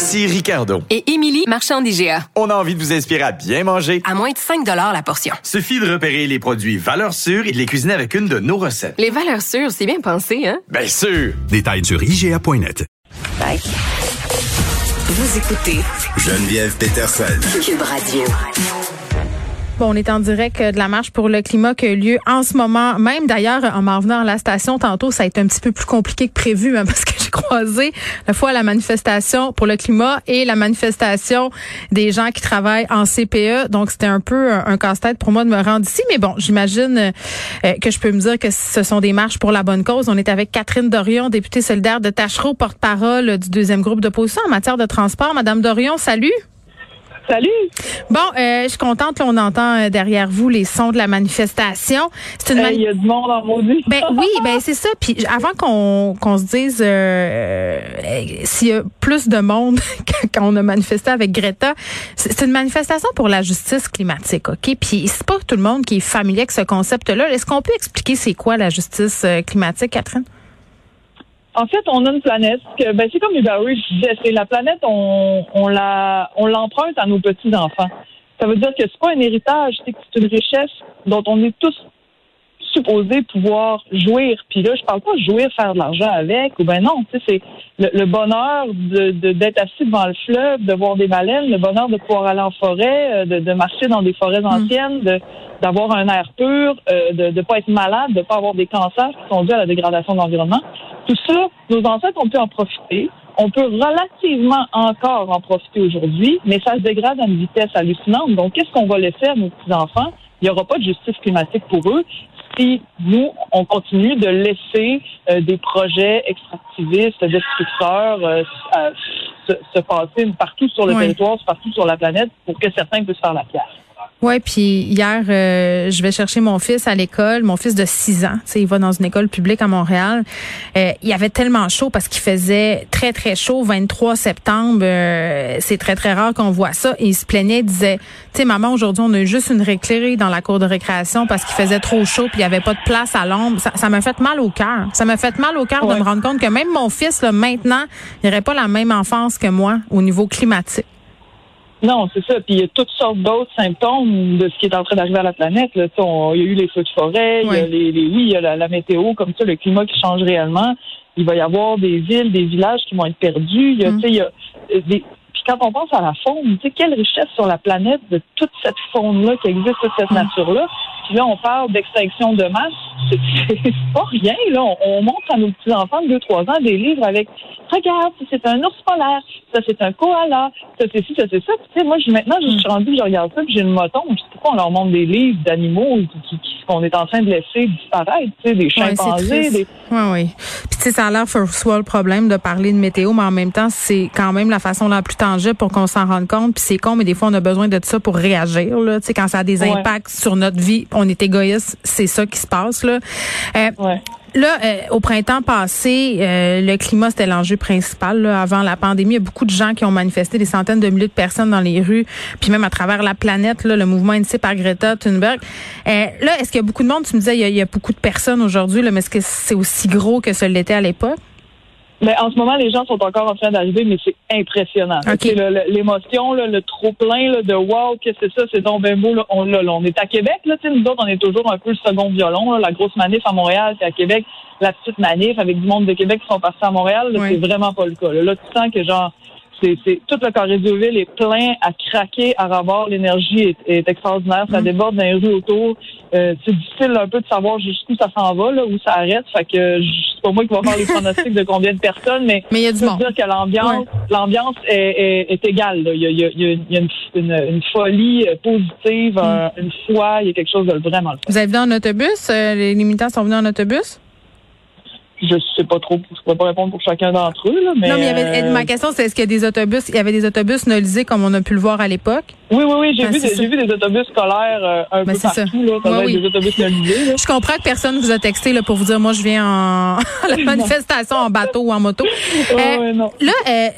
Ici Ricardo. Et Émilie, marchand d'IGA. On a envie de vous inspirer à bien manger. À moins de 5 la portion. Suffit de repérer les produits valeurs sûres et de les cuisiner avec une de nos recettes. Les valeurs sûres, c'est bien pensé, hein? Bien sûr! Détails sur IGA.net. Bye. Vous écoutez Geneviève Peterson. Cube Radio. Bon, on est en direct de la marche pour le climat qui a lieu en ce moment. Même d'ailleurs, en m'en venant à la station tantôt, ça a été un petit peu plus compliqué que prévu hein, parce que la fois la manifestation pour le climat et la manifestation des gens qui travaillent en CPE. Donc, c'était un peu un, casse-tête pour moi de me rendre ici. Mais bon, j'imagine euh, que je peux me dire que ce sont des marches pour la bonne cause. On est avec Catherine Dorion, députée solidaire de Tachereau, porte-parole du deuxième groupe d'opposition en matière de transport. Madame Dorion, salut. Salut. Bon, euh, je suis contente. qu'on on entend euh, derrière vous les sons de la manifestation. C'est une Il y a du monde en maudit. Ben oui, ben c'est ça. Puis avant qu'on qu'on se dise euh, s'il y a plus de monde quand on a manifesté avec Greta, c'est une manifestation pour la justice climatique, ok? Puis c'est pas tout le monde qui est familier avec ce concept-là. Est-ce qu'on peut expliquer c'est quoi la justice climatique, Catherine? En fait, on a une planète que ben c'est comme les Barry, je disais, c'est la planète, on, on la on l'emprunte à nos petits enfants. Ça veut dire que c'est pas un héritage, c'est une richesse dont on est tous supposés pouvoir jouir. Puis là, je parle pas de jouir, faire de l'argent avec, ou ben non, tu sais, c'est le, bonheur de, d'être assis devant le fleuve, de voir des baleines, le bonheur de pouvoir aller en forêt, euh, de, de marcher dans des forêts mm. anciennes, de d'avoir un air pur, euh, de ne pas être malade, de ne pas avoir des cancers qui sont dus à la dégradation de l'environnement. Tout ça, nos ancêtres ont pu en profiter. On peut relativement encore en profiter aujourd'hui, mais ça se dégrade à une vitesse hallucinante. Donc, qu'est-ce qu'on va laisser à nos petits-enfants? Il n'y aura pas de justice climatique pour eux si nous, on continue de laisser euh, des projets extractivistes, destructeurs euh, se, passer partout sur le territoire, partout sur la planète pour que certains puissent faire la pierre. Ouais, puis hier, euh, je vais chercher mon fils à l'école, mon fils de 6 ans. Tu sais, il va dans une école publique à Montréal. Euh, il avait tellement chaud parce qu'il faisait très très chaud. 23 septembre, euh, c'est très très rare qu'on voit ça. Et il se plaignait, il disait, tu sais, maman, aujourd'hui on a juste une réclérée dans la cour de récréation parce qu'il faisait trop chaud puis il y avait pas de place à l'ombre. Ça m'a fait mal au cœur. Ça m'a fait mal au cœur de me rendre compte que même mon fils, là, maintenant, il n'aurait pas la même enfance que moi au niveau climatique. Non, c'est ça. Puis il y a toutes sortes d'autres symptômes de ce qui est en train d'arriver à la planète. Là. il y a eu les feux de forêt, il y a les, oui, il y a la, météo, comme ça, le climat qui change réellement. Il va y avoir des villes, des villages qui vont être perdus. Il y a, mm. il y a euh, des, puis quand on pense à la faune, tu sais, quelle richesse sur la planète de toute cette faune-là qui existe, toute cette mm. nature-là. Puis là, on parle d'extinction de masse. C'est pas rien, là. On, montre à nos petits-enfants de 2-3 ans des livres avec Regarde, c'est un ours polaire, ça c'est un koala, ça c'est ci, ça c'est ça. Tu sais, moi, maintenant, je suis rendue, je regarde ça, puis j'ai une moton. Je sais pourquoi on leur montre des livres d'animaux qu'on est en train de laisser disparaître, tu sais, des chimpanzés. des... Oui, oui. Puis tu sais, ça a l'air soit le problème de parler de météo, mais en même temps, c'est quand même la façon la plus pour qu'on s'en rende compte. Puis c'est con, mais des fois, on a besoin de ça pour réagir. Là. Tu sais, quand ça a des impacts sur notre vie, on est égoïste, c'est ça qui se passe. Là, euh, là euh, au printemps passé, euh, le climat, c'était l'enjeu principal. avant la pandémie, il y a beaucoup de gens qui ont manifesté, des centaines de milliers de personnes dans les rues, puis même à travers la planète, là, le mouvement initié par Greta Thunberg. là, est-ce qu'il y a beaucoup de monde? Tu me disais, il y a, il y a beaucoup de personnes aujourd'hui, mais est-ce que c'est aussi gros que ce l'était à l'époque? Mais en ce moment, les gens sont encore en train d'arriver, mais c'est impressionnant. L'émotion, le, trop plein de wow, qu'est-ce que c'est ça, c'est donc bien beau. Là, on, là, on est à Québec, là, nous autres, on est toujours un peu le second violon. la grosse manif à Montréal, c'est à Québec. La petite manif avec du monde de Québec qui sont partis à Montréal, c'est vraiment pas le cas. Là, tu sens que genre c'est tout le carré de ville est plein à craquer à revoir. L'énergie est, extraordinaire. Ça mm. déborde dans les rues autour. Euh, c'est difficile un peu de savoir jusqu'où ça s'en va, là, où ça arrête. Fait que c'est pas moi qui va faire les pronostics de combien de personnes, mais, mais il y a du dire que l'ambiance, l'ambiance est, est, égale. Là. Il y a, il y a, une, une, folie euh, positive, mm. une foi. Il y a quelque chose de vraiment. Vous avez venu en autobus? Euh, les militants sont venus en autobus? Je sais pas trop, je pourrais pas répondre pour chacun d'entre eux, là, mais. non, mais il y avait, euh, ma question, c'est est-ce qu'il y a des autobus, il y avait des autobus nolisés comme on a pu le voir à l'époque? Oui, oui, oui, j'ai Ah, vu, des- vu des autobus scolaires euh, un Ben, peu ça. partout, là. Ça Ouais, oui. des autobus nolisés, là. Je comprends que personne vous a texté là, pour vous dire moi je viens en la manifestation en bateau ou en moto. Euh, non. Là,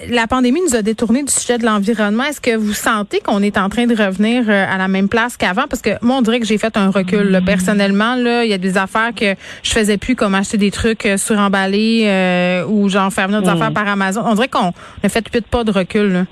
la pandémie nous a détourné du sujet de l'environnement. Est-ce que vous sentez qu'on est en train de revenir à la même place qu'avant? Parce que moi, on dirait que j'ai fait un recul. là. Personnellement, là, il y a des affaires que je faisais plus, comme acheter des trucs euh, suremballés euh, ou genre faire venir des affaires par Amazon. On dirait qu'on a fait huit pas de recul. Là.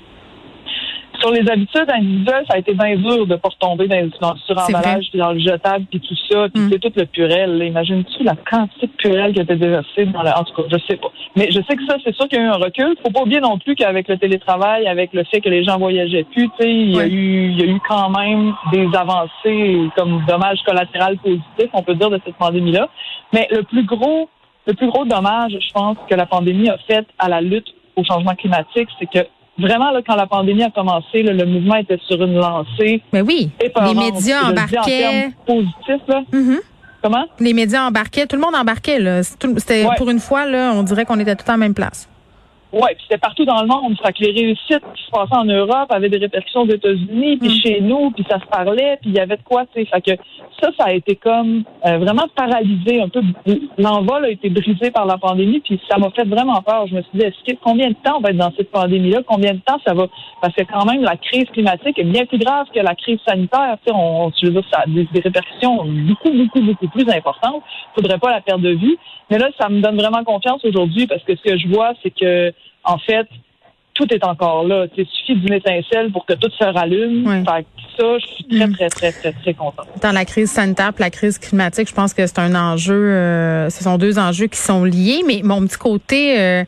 Sur les habitudes individuelles, ça a été bien dur de pas retomber dans, dans le suremballage, puis dans le jetable, puis tout ça, puis Mm. c'est tout le purel. là. Imagines-tu la quantité de purel qui a été déversée dans la... En tout cas, je sais pas. Mais je sais que ça, c'est sûr qu'il y a eu un recul. Faut pas oublier non plus qu'avec le télétravail, avec le fait que les gens voyageaient plus, tu sais, il y a eu, il y a eu quand même des avancées comme dommages collatéraux positifs, on peut dire, de cette pandémie-là. Mais le plus gros, le plus gros dommage, je pense, que la pandémie a fait à la lutte au changement climatique, c'est que vraiment, là, quand la pandémie a commencé, là, le mouvement était sur une lancée. Mais oui, épeurante. les médias en embarquaient. termes positifs, là. Mhm. Comment? Les médias embarquaient, tout le monde embarquait. C'était Ouais. pour une fois là, on dirait qu'on était tout en même place. Ouais, puis c'était partout dans le monde. Fait que les réussites qui se passaient en Europe avaient des répercussions aux États-Unis, puis Mm. chez nous, puis ça se parlait, puis il y avait de quoi, tu sais. Fait que ça, ça a été comme euh, vraiment paralysé, un peu. L'envol a été brisé par la pandémie, puis ça m'a fait vraiment peur. Je me suis dit, est-ce que combien de temps on va être dans cette pandémie-là? Combien de temps ça va? Parce que quand même, la crise climatique est bien plus grave que la crise sanitaire. Tu sais, on, je veux dire, ça a des, des répercussions beaucoup, beaucoup, beaucoup plus importantes. Faudrait pas la perdre de vue. Mais là, ça me donne vraiment confiance aujourd'hui parce que ce que je vois, c'est que en fait, tout est encore là. Il suffit d'une étincelle pour que tout se rallume. Ouais. Fait que ça, je suis très, Mm. très, très, très, très contente. Dans la crise sanitaire, la crise climatique, je pense que c'est un enjeu. euh, ce sont deux enjeux qui sont liés. Mais mon petit côté euh,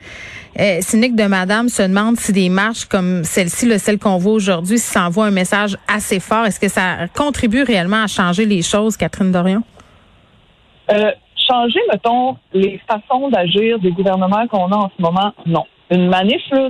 euh, cynique de Madame se demande si des marches comme celle-ci, là, celle qu'on voit aujourd'hui, si ça envoie un message assez fort. Est-ce que ça contribue réellement à changer les choses, Catherine Dorion? Changer, mettons, les façons d'agir des gouvernements qu'on a en ce moment, non. Une manif, là,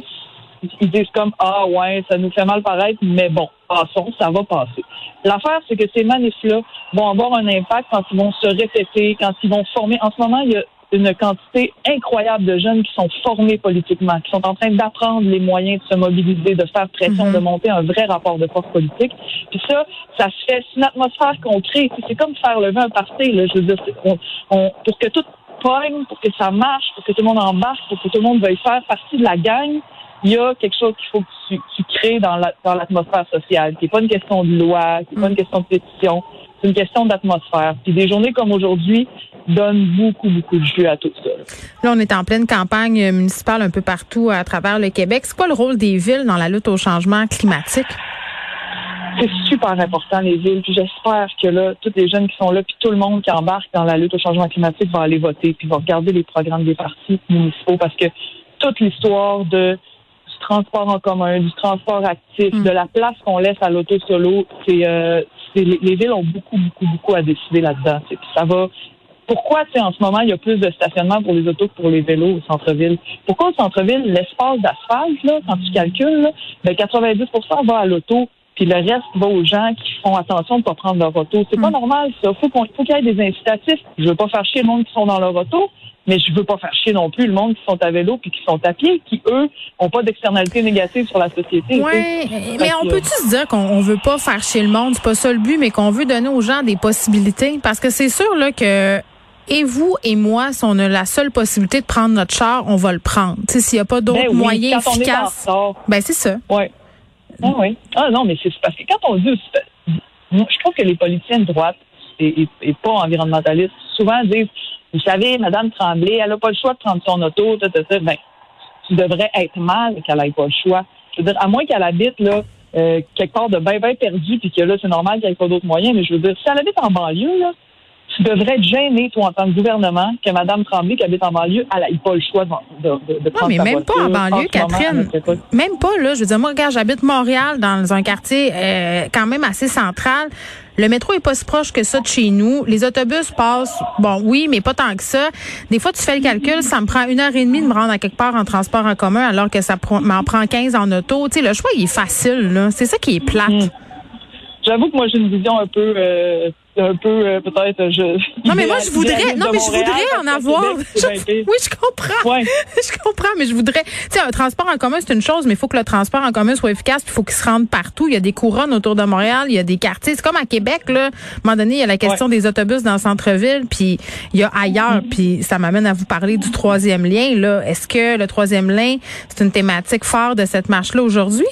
ils disent comme Ah ouais, ça nous fait mal paraître, mais bon, passons, ça va passer. L'affaire, c'est que ces manifs-là vont avoir un impact quand ils vont se répéter, quand ils vont former. En ce moment, il y a une quantité incroyable de jeunes qui sont formés politiquement, qui sont en train d'apprendre les moyens de se mobiliser, de faire pression, Mhm. de monter un vrai rapport de force politique. Puis ça, ça se fait, c'est une atmosphère qu'on crée. C'est comme faire lever un parti. Là. Je veux dire, on- on- pour que tout pogne, pour que ça marche, pour que tout le monde embarque, pour que tout le monde veuille faire partie de la gang, il y a quelque chose qu'il faut que tu, tu crées dans la- dans l'atmosphère sociale, qui n'est pas une question de loi, qui n'est pas une question de pétition, c'est une question d'atmosphère. Puis des journées comme aujourd'hui donnent beaucoup, beaucoup de jus à tout ça. Là, on est en pleine campagne municipale un peu partout à travers le Québec. C'est quoi le rôle des villes dans la lutte au changement climatique? C'est super important, les villes. Puis j'espère que là, tous les jeunes qui sont là, puis tout le monde qui embarque dans la lutte au changement climatique va aller voter, puis va regarder les programmes des partis municipaux, parce que toute l'histoire de du transport en commun, du transport actif, Mm. de la place qu'on laisse à l'auto solo, c'est euh, c'est- les, les villes ont beaucoup, beaucoup, beaucoup à décider là-dedans. Puis ça va. Pourquoi, tu sais, en ce moment, il y a plus de stationnement pour les autos que pour les vélos au centre-ville? Pourquoi au centre-ville, l'espace d'asphalte, là, quand tu calcules, là, ben 90% va à l'auto, puis le reste va aux gens qui font attention de ne pas prendre leur auto. C'est pas Mm. normal, ça. Faut qu'on, faut qu'il y ait des incitatifs. Je veux pas faire chier le monde qui sont dans leur auto, mais je veux pas faire chier non plus le monde qui sont à vélo puis qui sont à pied, qui, eux, ont pas d'externalité négative sur la société. Fait mais on peut-tu se dire qu'on on veut pas faire chez le monde, c'est pas ça le but, mais qu'on veut donner aux gens des possibilités? Parce que c'est sûr là que et vous et moi, si on a la seule possibilité de prendre notre char, on va le prendre. Tu sais, s'il n'y a pas d'autres Ben oui, moyens quand on est en efficaces. retard. Ben c'est ça. Oui. Ah oui. Ah non, mais c'est parce que quand on dit moi, je trouve que les politiciens de droite et pas environnementalistes souvent disent Vous savez, Madame Tremblay, elle n'a pas le choix de prendre son auto, ta, ta, ta. Ben, tu devrais être mal qu'elle n'ait pas le choix. Je veux dire, à moins qu'elle habite là, euh, quelque part de bien, bien perdu, puis que là, c'est normal qu'elle n'ait pas d'autres moyens, mais je veux dire, si elle habite en banlieue, là, tu devrais être gêné, toi, en tant que gouvernement, que Mme Tremblay, qui habite en banlieue, elle n'ait pas le choix de, de, de, prendre mais sa même pas en banlieue, moment, Catherine. Même pas, là. Je veux dire, moi, regarde, j'habite Montréal, dans un quartier euh, quand même assez central. Le métro est pas si proche que ça de chez nous. Les autobus passent, bon, oui, mais pas tant que ça. Des fois, tu fais le calcul, ça me prend une heure et demie de me rendre à quelque part en transport en commun, alors que ça m'en prend 15 en auto. Tu sais, le choix, il est facile, là. C'est ça qui est plate. Mm. J'avoue que moi, j'ai une vision un peu euh, un peu euh, peut-être je Non mais moi je voudrais non mais je voudrais en avoir Québec, Oui, je comprends. Ouais. je comprends mais je voudrais tu sais un transport en commun c'est une chose mais il faut que le transport en commun soit efficace, puis il faut qu'il se rende partout, il y a des couronnes autour de Montréal, il y a des quartiers, c'est comme à Québec là, à un moment donné, il y a la question des autobus dans le centre-ville, puis il y a ailleurs, Mm-hmm. puis ça m'amène à vous parler du troisième lien là. Est-ce que le troisième lien c'est une thématique forte de cette marche là aujourd'hui?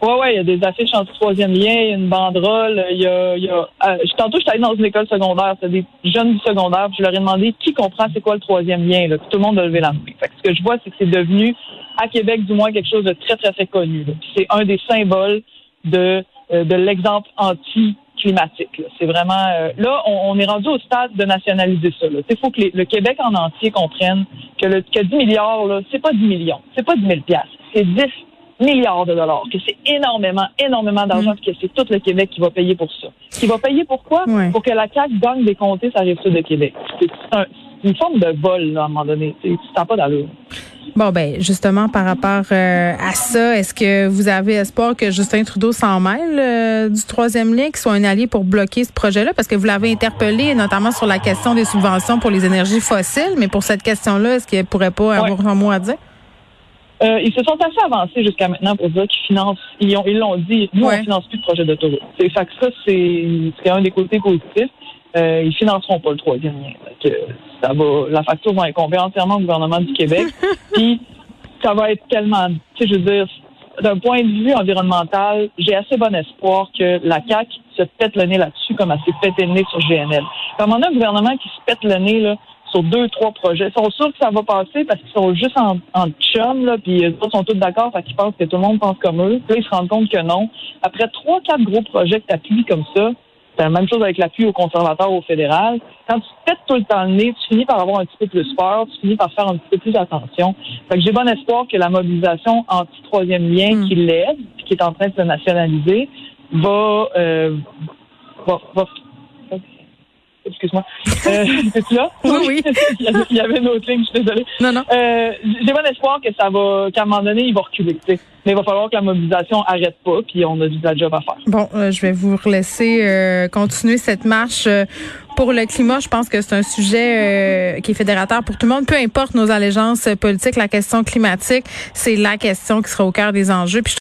Ouais, ouais, il y a des affiches en troisième lien, il y a une banderole, il y a, y a euh, je- tantôt j'étais allée dans une école secondaire, c'était des jeunes du secondaire, je leur ai demandé qui comprend c'est quoi le troisième lien, là, tout le monde a levé la main. Fait que ce que je vois, c'est que c'est devenu, à Québec du moins, quelque chose de très, très, très connu. C'est un des symboles de, euh, de l'exemple anti-climatique. C'est vraiment euh, là, on, on est rendu au stade de nationaliser ça. Il faut que les- le Québec en entier comprenne que le que 10 milliards, c'est pas 10 millions, c'est pas 10 000 piastres, c'est 10 milliards de dollars, que c'est énormément, énormément d'argent, puis que c'est tout le Québec qui va payer pour ça. Qui va payer pourquoi? Ouais. Pour que la CAQ gagne des comtés sur la rive sud de Québec. C'est un- une forme de vol, là, à un moment donné. Tu sens pas d'allure. Bon, ben justement, par rapport euh, à ça, est-ce que vous avez espoir que Justin Trudeau s'en mêle euh, du troisième lien, qu'il soit un allié pour bloquer ce projet-là? Parce que vous l'avez interpellé notamment sur la question des subventions pour les énergies fossiles, mais pour cette question-là, est-ce qu'il pourrait pas avoir un mot à dire? Euh, ils se sont assez avancés jusqu'à maintenant pour dire qu'ils financent, ils ont, ils l'ont dit, nous, Ouais. on finance plus de projet d'autoroute. C'est fait que ça, c'est, un des côtés positifs. Euh, ils financeront pas le troisième lien. Ça va, la facture va incomber entièrement au gouvernement du Québec. Puis, ça va être tellement, tu sais, je veux dire, d'un point de vue environnemental, j'ai assez bon espoir que la CAQ se pète le nez là-dessus comme elle s'est pété le nez sur GNL. Comme on a un gouvernement qui se pète le nez, là, sur deux, trois projets. Ils sont sûrs que ça va passer parce qu'ils sont juste en, en chum, là, puis autres sont tous d'accord, fait qu'ils pensent que tout le monde pense comme eux. Puis là, ils se rendent compte que non. Après trois, quatre gros projets que tu appuies comme ça, c'est la même chose avec l'appui au conservateur au fédéral. Quand tu te pètes tout le temps le nez, tu finis par avoir un petit peu plus peur, tu finis par faire un petit peu plus attention. Fait que j'ai bon espoir que la mobilisation anti-troisième lien Mm. qui l'aide, qui est en train de se nationaliser, va, euh, va, va excuse-moi. Euh, Es-tu là? Oui, oui. il, y avait, une autre ligne, je suis désolée. Non, non. Euh, j'ai bon espoir que ça va, qu'à un moment donné, il va reculer. Mais il va falloir que la mobilisation arrête pas, puis on a du job à faire. Bon, euh, je vais vous laisser euh, continuer cette marche pour le climat. Je pense que c'est un sujet euh, qui est fédérateur pour tout le monde. Peu importe nos allégeances politiques, la question climatique, c'est la question qui sera au cœur des enjeux. Puis je